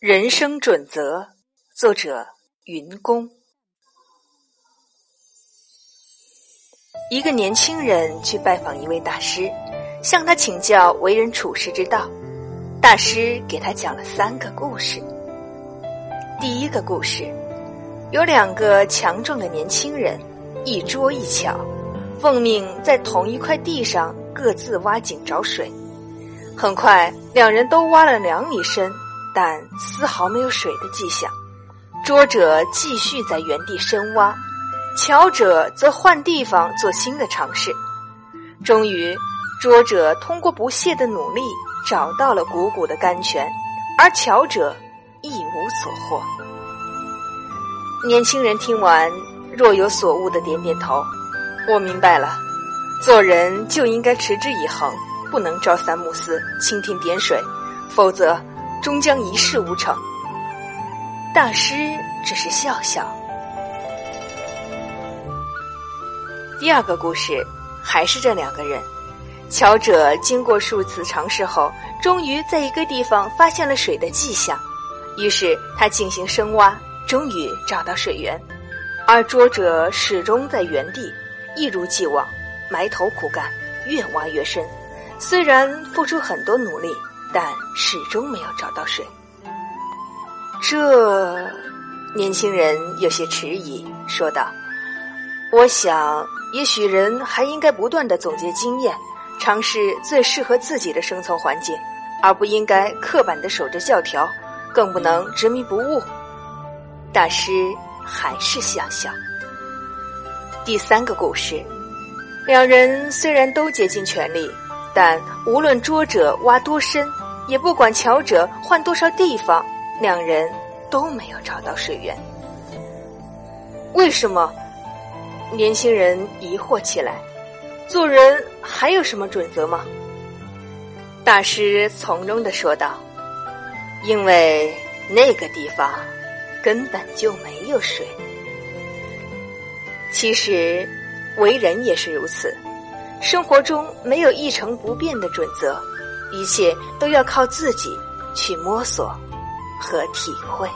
人生准则，作者云公。一个年轻人去拜访一位大师，向他请教为人处世之道。大师给他讲了三个故事。第一个故事，有两个强壮的年轻人，一拙一巧，奉命在同一块地上各自挖井找水。很快，两人都挖了两米深。但丝毫没有水的迹象。拙者继续在原地深挖，巧者则换地方做新的尝试。终于，拙者通过不懈的努力找到了汩汩的甘泉，而巧者一无所获。年轻人听完，若有所悟的点点头：“我明白了，做人就应该持之以恒，不能朝三暮四、蜻蜓点水，否则……”终将一事无成。大师只是笑笑。第二个故事还是这两个人，巧者经过数次尝试后，终于在一个地方发现了水的迹象，于是他进行深挖，终于找到水源。而拙者始终在原地，一如既往埋头苦干，越挖越深。虽然付出很多努力。但始终没有找到水。这年轻人有些迟疑，说道：“我想，也许人还应该不断的总结经验，尝试最适合自己的生存环境，而不应该刻板的守着教条，更不能执迷不悟。”大师还是笑笑。第三个故事，两人虽然都竭尽全力。但无论拙者挖多深，也不管巧者换多少地方，两人都没有找到水源。为什么？年轻人疑惑起来。做人还有什么准则吗？大师从容的说道：“因为那个地方根本就没有水。其实，为人也是如此。”生活中没有一成不变的准则，一切都要靠自己去摸索和体会。